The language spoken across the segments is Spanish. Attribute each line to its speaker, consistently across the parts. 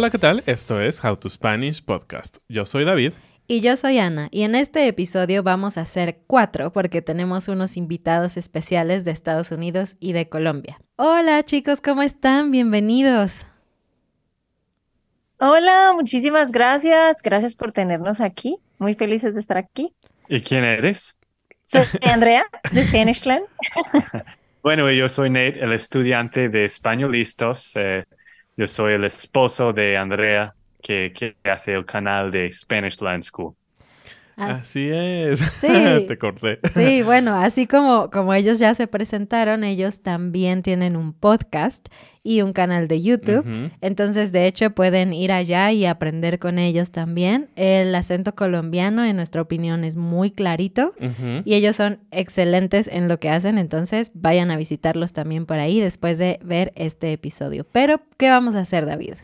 Speaker 1: Hola, ¿qué tal? Esto es How to Spanish Podcast. Yo soy David.
Speaker 2: Y yo soy Ana, y en este episodio vamos a hacer cuatro porque tenemos unos invitados especiales de Estados Unidos y de Colombia. Hola chicos, ¿cómo están? Bienvenidos.
Speaker 3: Hola, muchísimas gracias. Gracias por tenernos aquí. Muy felices de estar aquí.
Speaker 1: ¿Y quién eres?
Speaker 3: Soy Andrea, de Spanishland.
Speaker 4: bueno, yo soy Nate, el estudiante de Españolistas. Eh, yo soy el esposo de Andrea, que, que hace el canal de Spanish Land School.
Speaker 1: Así es.
Speaker 2: Sí.
Speaker 1: Te corté.
Speaker 2: Sí, bueno, así como, como ellos ya se presentaron, ellos también tienen un podcast y un canal de YouTube. Entonces, de hecho, pueden ir allá y aprender con ellos también. El acento colombiano, en nuestra opinión, es muy clarito. Y ellos son excelentes en lo que hacen, entonces vayan a visitarlos también por ahí después de ver este episodio. Pero, ¿qué vamos a hacer, David?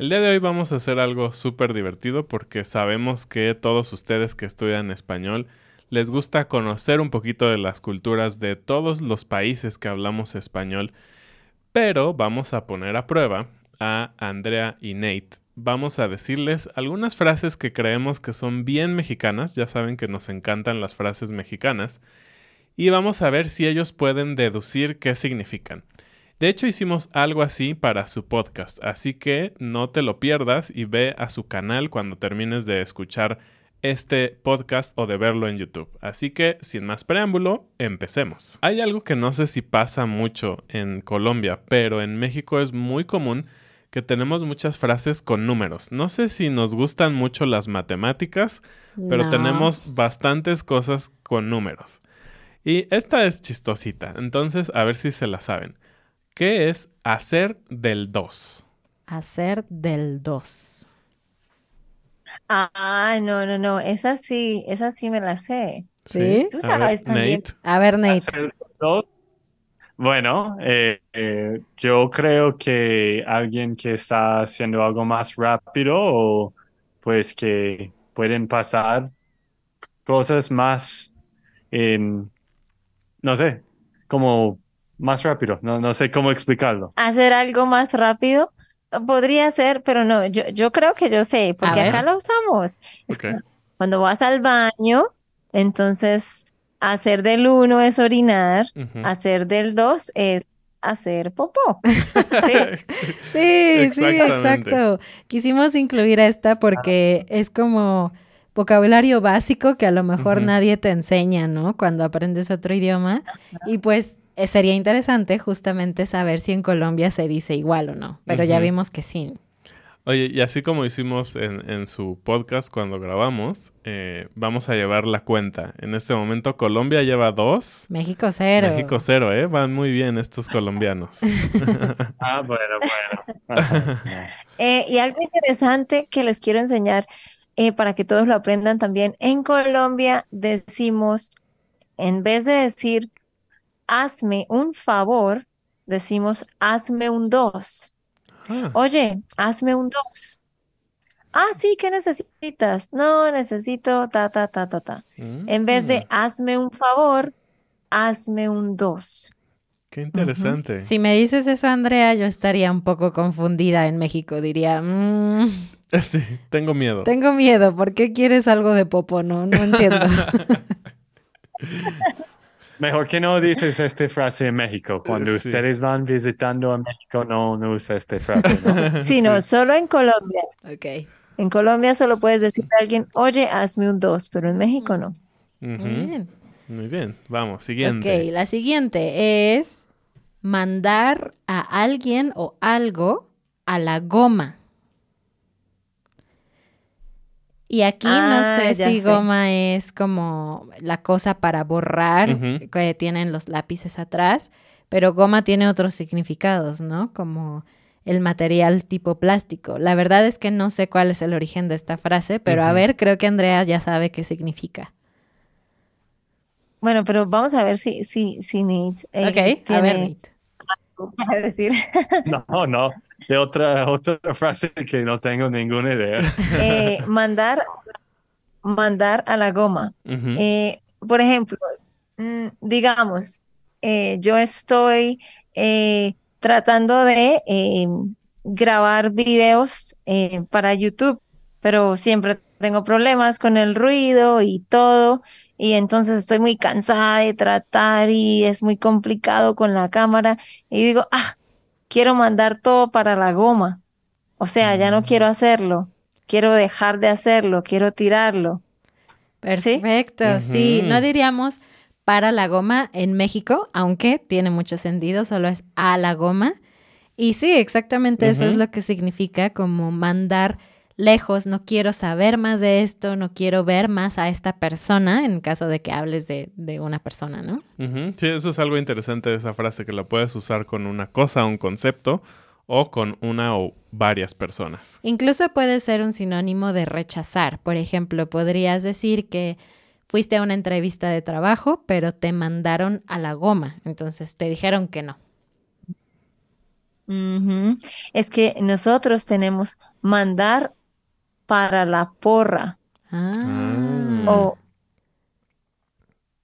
Speaker 1: El día de hoy vamos a hacer algo súper divertido porque sabemos que todos ustedes que estudian español les gusta conocer un poquito de las culturas de todos los países que hablamos español, pero vamos a poner a prueba a Andrea y Nate. Vamos a decirles algunas frases que creemos que son bien mexicanas, ya saben que nos encantan las frases mexicanas, y vamos a ver si ellos pueden deducir qué significan. De hecho, hicimos algo así para su podcast, así que no te lo pierdas y ve a su canal cuando termines de escuchar este podcast o de verlo en YouTube. Así que, sin más preámbulo, empecemos. Hay algo que no sé si pasa mucho en Colombia, pero en México es muy común que tenemos muchas frases con números. No sé si nos gustan mucho las matemáticas, pero
Speaker 2: No.
Speaker 1: tenemos bastantes cosas con números. Y esta es chistosita, entonces a ver si se la saben. ¿Qué es hacer del 2?
Speaker 2: Hacer del 2.
Speaker 3: Ah, no, no, no. Esa sí, esa sí me la sé.
Speaker 2: ¿Sí?
Speaker 3: Tú
Speaker 1: A ver,
Speaker 3: sabes también.
Speaker 1: Nate.
Speaker 2: A ver, Nate.
Speaker 4: Hacer dos. Bueno, eh, eh, yo creo que alguien que está haciendo algo más rápido o pues que pueden pasar cosas más en, no sé, como más rápido, no, no sé cómo explicarlo.
Speaker 3: Hacer algo más rápido podría ser, pero no, yo, yo creo que yo sé, porque acá lo usamos. Es cuando- Cuando vas al baño, entonces hacer del uno es orinar, hacer del dos es hacer popó. ¿sí?
Speaker 2: Sí, exacto. Quisimos incluir esta porque es como vocabulario básico que a lo mejor nadie te enseña, ¿no? Cuando aprendes otro idioma. Y pues sería interesante justamente saber si en Colombia se dice igual o no. Pero ya vimos que sí.
Speaker 1: Oye, y así como hicimos en, en su podcast cuando grabamos, eh, vamos a llevar la cuenta. En este momento Colombia lleva dos.
Speaker 2: México cero.
Speaker 1: México cero, ¿eh? Van muy bien estos colombianos.
Speaker 4: Ah, bueno, bueno.
Speaker 3: Eh, y algo interesante que les quiero enseñar eh, para que todos lo aprendan también. En Colombia decimos, en vez de decir hazme un favor, decimos hazme un dos.
Speaker 1: Ah,
Speaker 3: Oye, hazme un dos. Ah, sí, ¿qué necesitas? No, necesito ta, ta, ta, ta, ta. En vez de
Speaker 1: mm,
Speaker 3: hazme un favor, hazme un dos.
Speaker 1: Qué interesante.
Speaker 2: Si me dices eso, Andrea, yo estaría un poco confundida en México. Diría, "Mm,
Speaker 1: Sí, tengo miedo.
Speaker 2: tengo miedo. ¿Por qué quieres algo de popo? No, no entiendo.
Speaker 4: Mejor que no dices esta frase en México. Cuando
Speaker 1: Sí.
Speaker 4: ustedes van visitando a México, no, no usa esta frase, ¿no?
Speaker 3: Sí, no, solo en Colombia.
Speaker 2: ok.
Speaker 3: En Colombia solo puedes decirle a alguien, oye, hazme un dos, pero en México no.
Speaker 2: Muy bien.
Speaker 1: Muy bien. Vamos,
Speaker 2: Ok,
Speaker 1: siguiente.
Speaker 2: la siguiente es mandar a alguien o algo a la goma. Y aquí no
Speaker 3: Ah,
Speaker 2: sé si
Speaker 3: sé.
Speaker 2: goma es como la cosa para borrar que tienen los lápices atrás, pero goma tiene otros significados, ¿no? Como el material tipo plástico. La verdad es que no sé cuál es el origen de esta frase, pero a ver, creo que Andrea ya sabe qué significa.
Speaker 3: Bueno, pero vamos a ver si, si, si Nate eh,
Speaker 2: Ok, a ver, Nate.
Speaker 3: Algo para decir.
Speaker 4: No, no, de otra, otra frase que no tengo ninguna idea.
Speaker 3: Eh, mandar, mandar a la goma. Eh, por ejemplo, mm, digamos, eh, yo estoy eh, tratando de eh, grabar videos eh, para YouTube, pero siempre tengo problemas con el ruido y todo, y entonces estoy muy cansada de tratar y es muy complicado con la cámara, y digo, ah, quiero mandar todo para la goma, o sea, ya no quiero hacerlo, quiero dejar de hacerlo, quiero tirarlo.
Speaker 2: Perfecto, sí. No diríamos para la goma en México, aunque tiene mucho sentido, solo es a la goma. Y sí, exactamente eso es lo que significa como mandar lejos, no quiero saber más de esto, no quiero ver más a esta persona, en caso de que hables de, de una persona, ¿no?
Speaker 1: Sí, eso es algo interesante de esa frase, que la puedes usar con una cosa, un concepto, o con una o varias personas.
Speaker 2: Incluso puede ser un sinónimo de rechazar. Por ejemplo, podrías decir que fuiste a una entrevista de trabajo, pero te mandaron a la goma, entonces te dijeron que no.
Speaker 3: Es que nosotros tenemos mandar para la porra
Speaker 2: Ah.
Speaker 3: o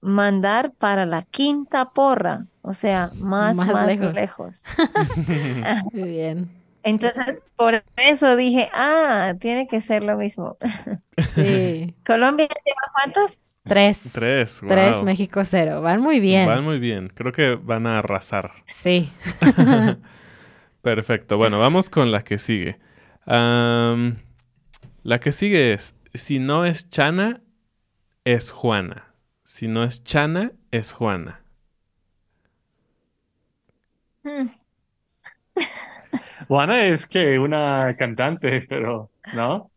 Speaker 3: mandar para la quinta porra, o sea, más,
Speaker 2: Más
Speaker 3: más
Speaker 2: lejos.
Speaker 3: lejos.
Speaker 2: Muy bien.
Speaker 3: Entonces, por eso dije, ah, tiene que ser lo mismo.
Speaker 2: Sí.
Speaker 3: ¿Colombia lleva cuántos?
Speaker 2: Tres.
Speaker 1: Tres,
Speaker 2: Tres. México cero. Van muy bien.
Speaker 1: Van muy bien. Creo que van a arrasar.
Speaker 2: Sí.
Speaker 1: Perfecto. Bueno, vamos con la que sigue. La que sigue es, si no es Chana, es Juana. Si no es Chana, es Juana.
Speaker 3: Hmm,
Speaker 4: Juana es que una cantante, pero ¿no?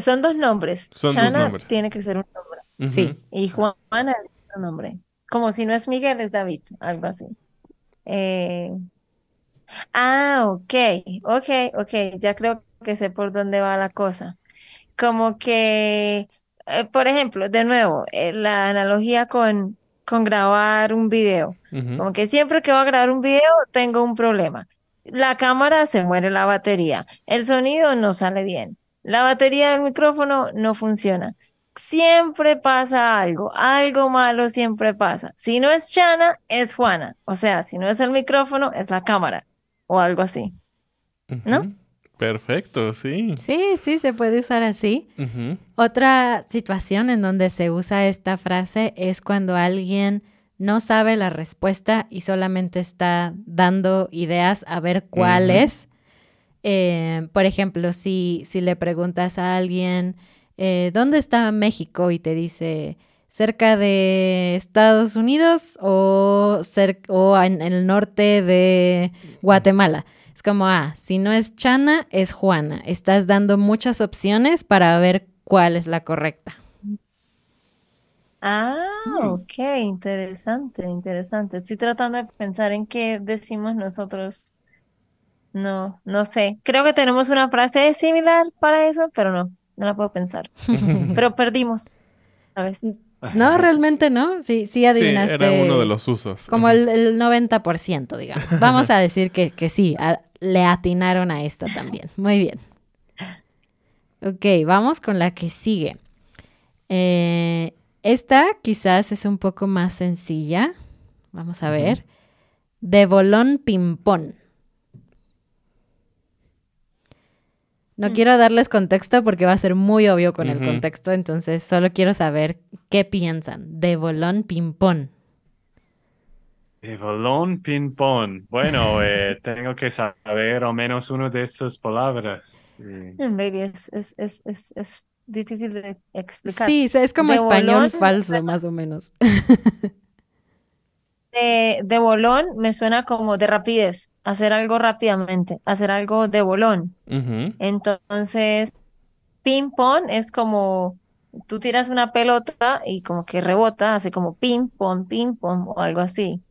Speaker 3: Son dos nombres.
Speaker 1: Son dos
Speaker 3: Chana
Speaker 1: nombres.
Speaker 3: tiene que ser un nombre.
Speaker 2: Sí.
Speaker 3: Y Juana es otro nombre. Como si no es Miguel, es David, algo así. Eh, Ah, ok, ok, ok, ya creo que sé por dónde va la cosa. Como que, eh, por ejemplo, de nuevo, eh, la analogía con, con grabar un video. Como que siempre que voy a grabar un video tengo un problema. La cámara se muere la batería, el sonido no sale bien, la batería del micrófono no funciona. Siempre pasa algo, algo malo siempre pasa. Si no es Chana, es Juana. O sea, si no es el micrófono, es la cámara o algo así. ¿no?
Speaker 1: Perfecto, sí.
Speaker 2: Sí, sí, se puede usar así. Otra situación en donde se usa esta frase es cuando alguien no sabe la respuesta y solamente está dando ideas a ver cuál es. Eh, por ejemplo, si, si le preguntas a alguien, eh, ¿dónde está México? Y te dice, cerca de Estados Unidos o, cer- o en el norte de Guatemala. Es como, ah, si no es Chana, es Juana. Estás dando muchas opciones para ver cuál es la correcta.
Speaker 3: Ah,
Speaker 1: Mm.
Speaker 3: ok, interesante, interesante. Estoy tratando de pensar en qué decimos nosotros. No, no sé. Creo que tenemos una frase similar para eso, pero no, no la puedo pensar. Pero perdimos, ¿sabes?
Speaker 2: No, realmente no. Sí, sí
Speaker 1: Sí,
Speaker 2: adivinaste.
Speaker 1: era uno de los usos.
Speaker 2: Como el, el 90%, digamos. Vamos a decir que, que sí, a- le atinaron a esta también. Muy bien. Ok, vamos con la que sigue. Eh, esta quizás es un poco más sencilla. Vamos a ver. De bolón ping-pong. No
Speaker 3: Mm.
Speaker 2: quiero darles contexto porque va a ser muy obvio con el contexto, entonces solo quiero saber qué piensan de bolón ping-pong.
Speaker 4: De balón ping-pong. Bueno, eh, tengo que saber al menos una de estas palabras. Sí.
Speaker 3: Mm, Baby, es, es, es, es, es difícil de explicar.
Speaker 2: Sí, es como
Speaker 3: De
Speaker 2: español
Speaker 3: bolón,
Speaker 2: falso, más o menos.
Speaker 3: De, de bolón me suena como de rapidez, hacer algo rápidamente, hacer algo de bolón. Entonces, ping pong es como tú tiras una pelota y como que rebota, hace como ping pong, ping pong o algo así.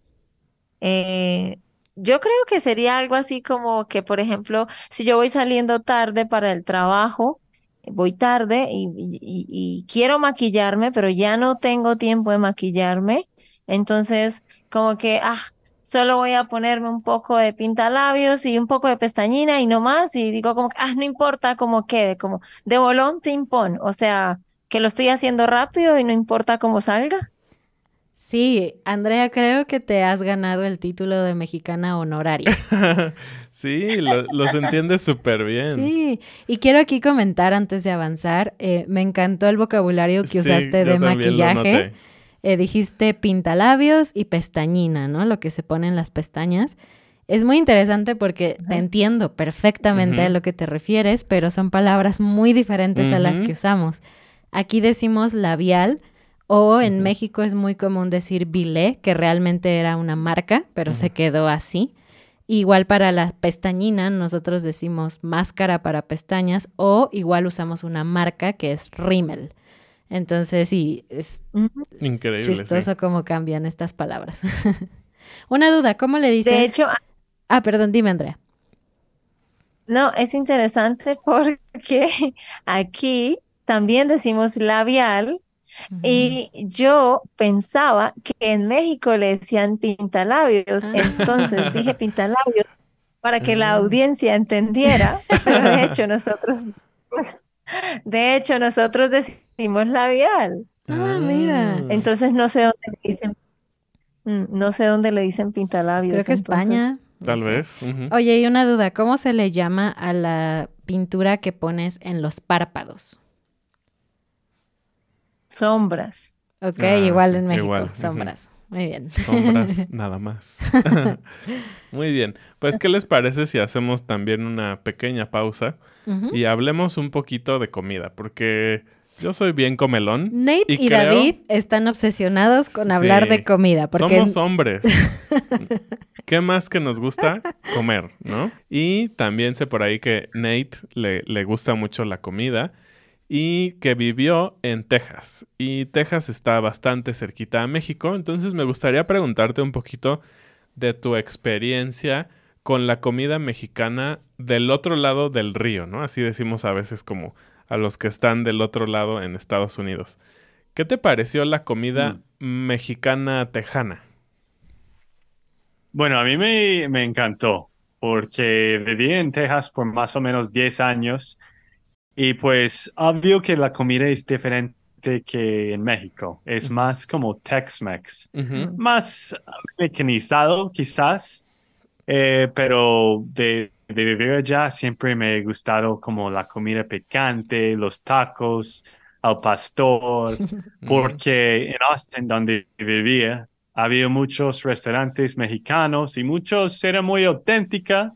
Speaker 3: Eh, yo creo que sería algo así como que, por ejemplo, si yo voy saliendo tarde para el trabajo, voy tarde y, quiero maquillarme, pero ya no tengo tiempo de maquillarme, entonces como que, ah, solo voy a ponerme un poco de pintalabios y un poco de pestañina y no más, y digo como, ah, no importa cómo quede, como de bolón timpón, o sea, que lo estoy haciendo rápido y no importa cómo salga.
Speaker 2: Sí, Andrea, creo que te has ganado el título de mexicana honoraria.
Speaker 1: sí, lo, los entiendes súper bien.
Speaker 2: Sí, y quiero aquí comentar antes de avanzar, eh, me encantó el vocabulario que usaste de maquillaje. Eh, dijiste pintalabios y pestañina, ¿no? Lo que se pone en las pestañas. Es muy interesante porque te entiendo perfectamente a lo que te refieres, pero son palabras muy diferentes a las que usamos. Aquí decimos labial o en México es muy común decir bilé, que realmente era una marca, pero se quedó así. Igual para la pestañina, nosotros decimos máscara para pestañas o igual usamos una marca que es Rimmel. Entonces, sí, es
Speaker 1: Increíble,
Speaker 2: chistoso cómo cambian estas palabras. Una duda, ¿cómo le dices?
Speaker 3: De hecho,
Speaker 2: ah, perdón, dime, Andrea.
Speaker 3: No, es interesante porque aquí también decimos labial y yo pensaba que en México le decían pintalabios, entonces dije pintalabios para que la audiencia entendiera, pero de hecho nosotros pues, de hecho, nosotros decimos labial.
Speaker 2: Ah, mira.
Speaker 3: Ah. Entonces no sé dónde le dicen, mm, no sé dónde le dicen pintalabios.
Speaker 2: Creo que España.
Speaker 1: Tal vez.
Speaker 2: Oye, y una duda, ¿cómo se le llama a la pintura que pones en los párpados?
Speaker 3: Sombras.
Speaker 2: Ok, ah, igual en México, sombras. Muy bien.
Speaker 1: Sombras, nada más. Muy bien. Pues, ¿qué les parece si hacemos también una pequeña pausa y hablemos un poquito de comida? Porque yo soy bien comelón.
Speaker 2: Nate y, David están obsesionados con hablar de comida. Porque...
Speaker 1: Somos hombres. ¿Qué más que nos gusta? Comer, ¿no? Y también sé por ahí que Nate le, le gusta mucho la comida y que vivió en Texas. Y Texas está bastante cerquita a México, entonces me gustaría preguntarte un poquito de tu experiencia con la comida mexicana del otro lado del río, ¿no? Así decimos a veces como a los que están del otro lado en Estados Unidos. ¿Qué te pareció la comida mm. mexicana tejana?
Speaker 4: Bueno, a mí me, me encantó porque viví en Texas por más o menos 10 años y pues obvio que la comida es diferente que en México. Es más como Tex-Mex. Más mecanizado quizás. Eh, pero de, de, vivir allá siempre me ha gustado como la comida picante, los tacos, al pastor, porque en Austin, donde vivía, había muchos restaurantes mexicanos y muchos eran muy auténtica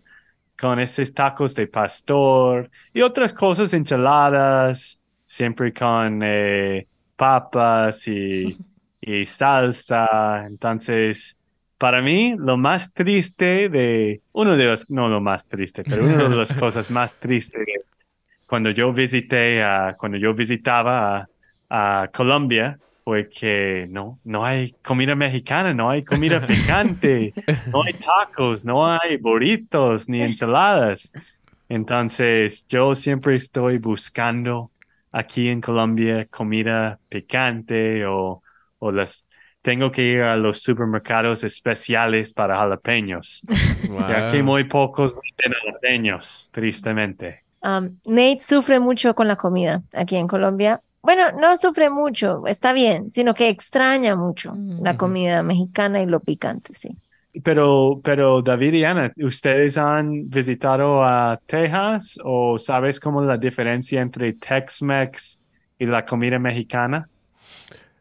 Speaker 4: con estos tacos de pastor y otras cosas, enchiladas, siempre con eh, papas y, y, salsa. Entonces, para mí, lo más triste de, uno de los, no lo más triste, pero una de las cosas más tristes cuando yo visité, a, cuando yo visitaba a, a Colombia, fue que no, no hay comida mexicana, no hay comida picante, no hay tacos, no hay burritos ni enchiladas. Entonces, yo siempre estoy buscando aquí en Colombia comida picante o, o las tengo que ir a los supermercados especiales para jalapeños, ya que muy pocos tienen jalapeños, tristemente.
Speaker 3: Um, Nate sufre mucho con la comida aquí en Colombia bueno, no sufre mucho, está bien, sino que extraña mucho la comida mexicana y lo picante, sí.
Speaker 4: Pero, pero David y Ana, ¿ustedes han visitado a Texas o sabes cómo la diferencia entre Tex-Mex y la comida mexicana?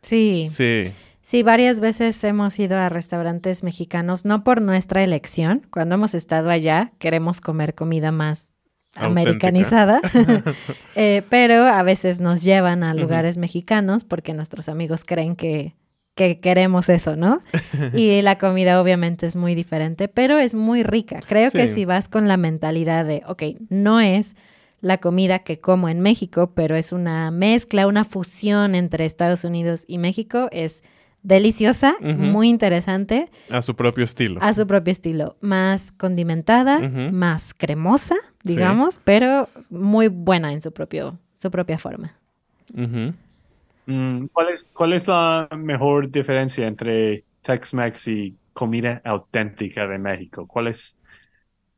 Speaker 2: Sí.
Speaker 1: Sí.
Speaker 2: Sí, varias veces hemos ido a restaurantes mexicanos, no por nuestra elección. Cuando hemos estado allá, queremos comer comida más americanizada, eh, pero a veces nos llevan a lugares mexicanos porque nuestros amigos creen que, que queremos eso, ¿no? y la comida obviamente es muy diferente, pero es muy rica. Creo que si vas con la mentalidad de, ok, no es la comida que como en México, pero es una mezcla, una fusión entre Estados Unidos y México, es deliciosa, muy interesante.
Speaker 1: A su propio estilo.
Speaker 2: A su propio estilo. Más condimentada, más cremosa, digamos, pero muy buena en su, propio, su propia forma.
Speaker 4: Mm, ¿cuál, es, ¿Cuál es la mejor diferencia entre Tex-Mex y comida auténtica de México? ¿Cuál es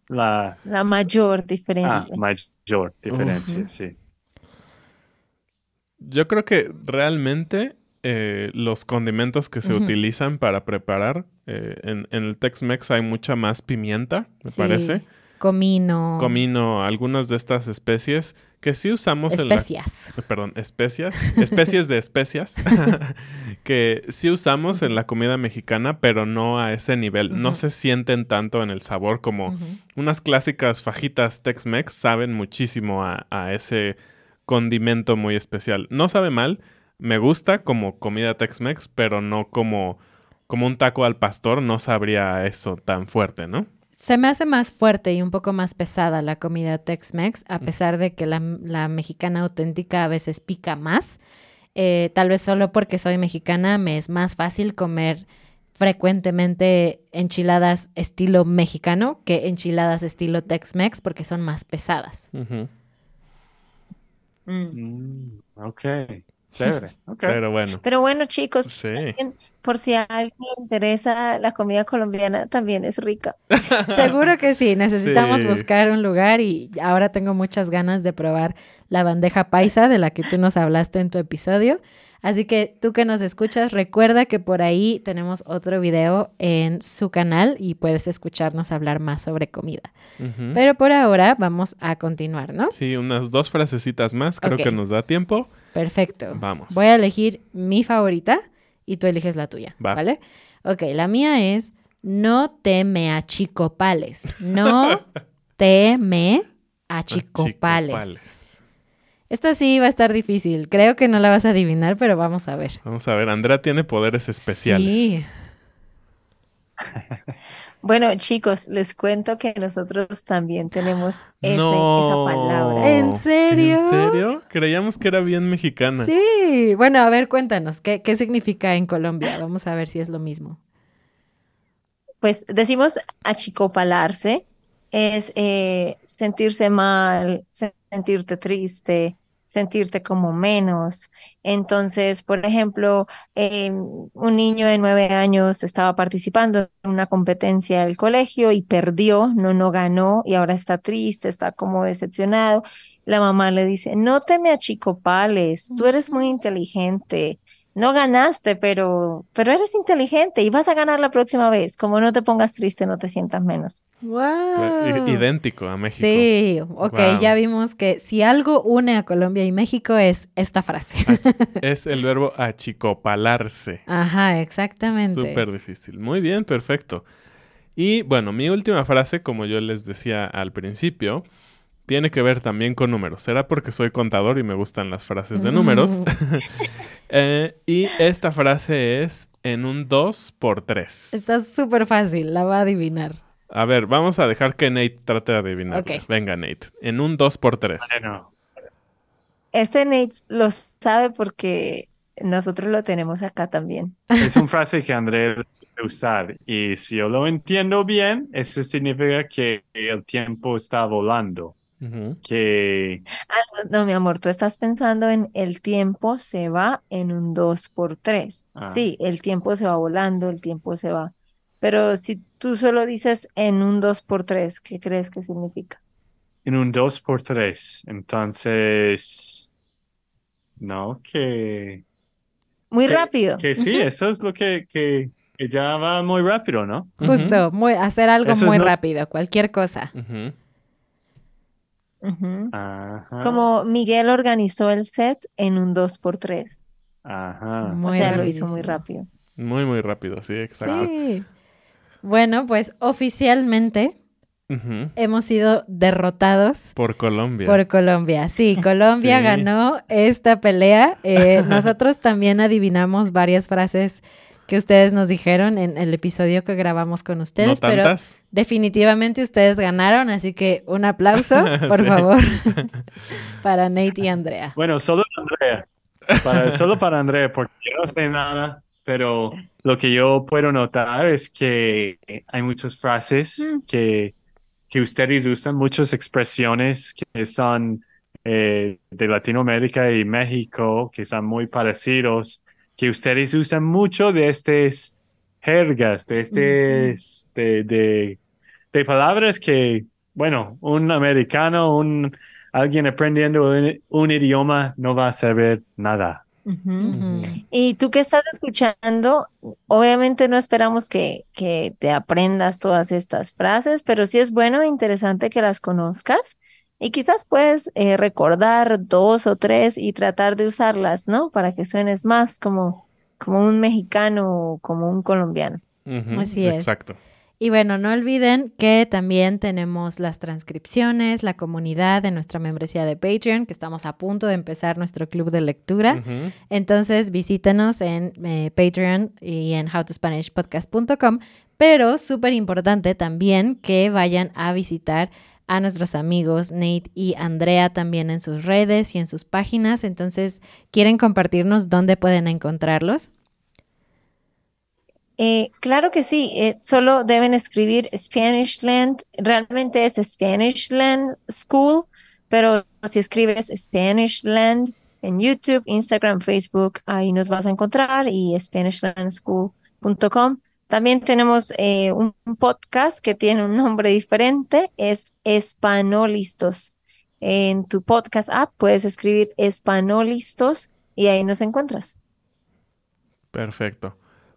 Speaker 4: la
Speaker 3: La mayor
Speaker 4: ah,
Speaker 3: diferencia.
Speaker 4: mayor diferencia? Sí.
Speaker 1: Yo creo que realmente eh, los condimentos que se utilizan para preparar, eh, en, en el Tex-Mex hay mucha más pimienta, me
Speaker 2: Sí.
Speaker 1: parece.
Speaker 2: Comino.
Speaker 1: Comino, algunas de estas especies que sí usamos en la
Speaker 2: Especias.
Speaker 1: Eh, perdón, especias, especies de especias que sí usamos en la comida mexicana, pero no a ese nivel. No se sienten tanto en el sabor como unas clásicas fajitas Tex-Mex saben muchísimo a, a ese condimento muy especial. No sabe mal, me gusta como comida Tex-Mex, pero no como, como un taco al pastor, no sabría eso tan fuerte, ¿no?
Speaker 2: Se me hace más fuerte y un poco más pesada la comida Tex-Mex, a pesar de que la, la mexicana auténtica a veces pica más. Eh, tal vez solo porque soy mexicana me es más fácil comer frecuentemente enchiladas estilo mexicano que enchiladas estilo Tex-Mex porque son más pesadas.
Speaker 3: Mm.
Speaker 4: Mm, ok, chévere.
Speaker 1: Pero bueno,
Speaker 3: Pero bueno, chicos,
Speaker 1: sí.
Speaker 3: por si a alguien le interesa, la comida colombiana también es rica.
Speaker 2: Seguro que sí, necesitamos
Speaker 1: Sí.
Speaker 2: buscar un lugar y ahora tengo muchas ganas de probar la bandeja paisa de la que tú nos hablaste en tu episodio. Así que tú que nos escuchas, recuerda que por ahí tenemos otro video en su canal y puedes escucharnos hablar más sobre comida. Pero por ahora vamos a continuar, ¿no?
Speaker 1: Sí, unas dos frasecitas más, creo que nos da tiempo.
Speaker 2: Perfecto.
Speaker 1: Vamos.
Speaker 2: Voy a elegir mi favorita y tú eliges la tuya,
Speaker 1: Va.
Speaker 2: ¿vale? Ok, la mía es no te me achicopales. No te me achicopales.
Speaker 1: Achicopales.
Speaker 2: Esta sí va a estar difícil. Creo que no la vas a adivinar, pero vamos a ver.
Speaker 1: Vamos a ver, Andrea tiene poderes especiales.
Speaker 2: Sí.
Speaker 3: Bueno, chicos, les cuento que nosotros también tenemos ese-
Speaker 1: No.
Speaker 3: esa palabra.
Speaker 2: ¿En serio?
Speaker 1: ¿En serio? Creíamos que era bien mexicana.
Speaker 2: Sí. Bueno, a ver, cuéntanos, ¿qué, qué significa en Colombia? Vamos a ver si es lo mismo.
Speaker 3: Pues decimos achicopalarse, es eh, sentirse mal, sentirte triste, sentirte como menos. Entonces, por ejemplo, eh, un niño de nueve años estaba participando en una competencia del colegio y perdió, no, no ganó y ahora está triste, está como decepcionado. La mamá le dice, no te me achicopales, tú eres muy inteligente. No ganaste, pero, pero eres inteligente y vas a ganar la próxima vez. Como no te pongas triste, no te sientas menos.
Speaker 2: ¡Wow!
Speaker 1: I- Idéntico a México.
Speaker 2: Sí, ok,
Speaker 1: Wow.
Speaker 2: ya vimos que si algo une a Colombia y México es esta frase.
Speaker 1: Es el verbo achicopalarse.
Speaker 2: Ajá, exactamente.
Speaker 1: Súper difícil. Muy bien, perfecto. Y bueno, mi última frase, como yo les decía al principio, tiene que ver también con números. Será porque soy contador y me gustan las frases de números. Eh, y esta frase es en un 2 por 3.
Speaker 2: Está súper fácil, la va a adivinar.
Speaker 1: A ver, vamos a dejar que Nate trate de adivinar.
Speaker 2: Ok.
Speaker 1: Venga, Nate. En un 2 por 3.
Speaker 4: Bueno,
Speaker 3: Este Nate lo sabe porque nosotros lo tenemos acá también.
Speaker 4: es una frase que André debe usar y si yo lo entiendo bien, eso significa que el tiempo está volando, que
Speaker 3: No, mi amor, tú estás pensando en el tiempo se va en un 2 por 3.
Speaker 4: Ah.
Speaker 3: Sí, el tiempo se va volando, el tiempo se va. Pero si tú solo dices en un 2 por 3, ¿qué crees que significa?
Speaker 4: en un 2 por 3, entonces, no, que,
Speaker 3: Muy
Speaker 4: que,
Speaker 3: rápido.
Speaker 4: que sí, eso es lo que, que, que ya va muy rápido, ¿no?
Speaker 2: Justo, muy, hacer algo
Speaker 4: Eso es
Speaker 2: muy
Speaker 4: no-
Speaker 2: rápido, cualquier cosa.
Speaker 4: Ajá,
Speaker 3: Como Miguel organizó el set en un 2 por 3.
Speaker 4: ajá.
Speaker 3: O
Speaker 2: Muy
Speaker 3: sea, lo hizo muy rápido.
Speaker 1: Muy, muy rápido, sí, exacto.
Speaker 2: Sí. Bueno, pues oficialmente hemos sido derrotados
Speaker 1: Por Colombia.
Speaker 2: por Colombia. Sí, Colombia
Speaker 1: Sí.
Speaker 2: ganó esta pelea. Eh, nosotros también adivinamos varias frases que ustedes nos dijeron en el episodio que grabamos con
Speaker 1: ¿No
Speaker 2: ustedes, pero? Definitivamente ustedes ganaron, así que un aplauso, por
Speaker 1: Sí.
Speaker 2: favor, para Nate y Andrea.
Speaker 4: Bueno, solo Andrea, para, solo para Andrea, porque yo no sé nada, pero lo que yo puedo notar es que hay muchas frases
Speaker 3: Mm.
Speaker 4: que, que ustedes usan, muchas expresiones que son eh, de Latinoamérica y México, que son muy parecidos, que ustedes usan mucho de estas jergas, de, este, de, de, de palabras que, bueno, un americano, un alguien aprendiendo un, un idioma no va a saber nada.
Speaker 3: Y tú que estás escuchando, obviamente no esperamos que, que te aprendas todas estas frases, pero sí es bueno e interesante que las conozcas y quizás puedes eh, recordar dos o tres y tratar de usarlas, ¿no? Para que suenes más como, como un mexicano o como un colombiano.
Speaker 2: Así es.
Speaker 1: Exacto.
Speaker 2: Y bueno, no olviden que también tenemos las transcripciones, la comunidad de nuestra membresía de Patreon, que estamos a punto de empezar nuestro club de lectura. Entonces visítenos en eh, Patreon y en howtospanishpodcast.com. Pero súper importante también que vayan a visitar a nuestros amigos Nate y Andrea también en sus redes y en sus páginas. Entonces, ¿quieren compartirnos dónde pueden encontrarlos?
Speaker 3: Eh, claro que sí, eh, solo deben escribir Spanishland, realmente es Spanishland School, pero si escribes Spanishland en YouTube, Instagram, Facebook, ahí nos vas a encontrar y SpanishlandSchool.com. También tenemos eh, un podcast que tiene un nombre diferente, es Espanolistos. En tu podcast app puedes escribir Espanolistos y ahí nos encuentras.
Speaker 1: Perfecto.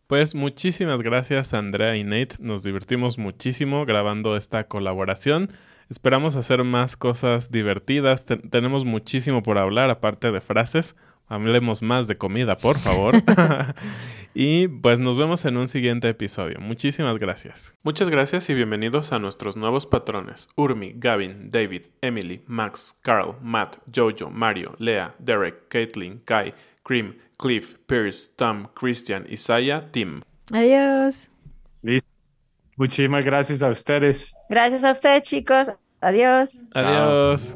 Speaker 1: Pues muchísimas gracias Andrea y Nate. Nos divertimos muchísimo grabando esta colaboración. Esperamos hacer más cosas divertidas. Te- tenemos muchísimo por hablar, aparte de frases. Hablemos más de comida, por favor. y pues nos vemos en un siguiente episodio. Muchísimas gracias. Muchas gracias y bienvenidos a nuestros nuevos patrones. Urmi, Gavin, David, Emily, Max, Carl, Matt, Jojo, Mario, Lea, Derek, Caitlin, Kai, Cream, Cliff, Pierce, Tom, Christian, Isaiah, Tim.
Speaker 2: Adiós.
Speaker 4: Listo. Muchísimas gracias a ustedes.
Speaker 3: Gracias a ustedes, chicos. Adiós.
Speaker 4: Chao.
Speaker 1: Adiós.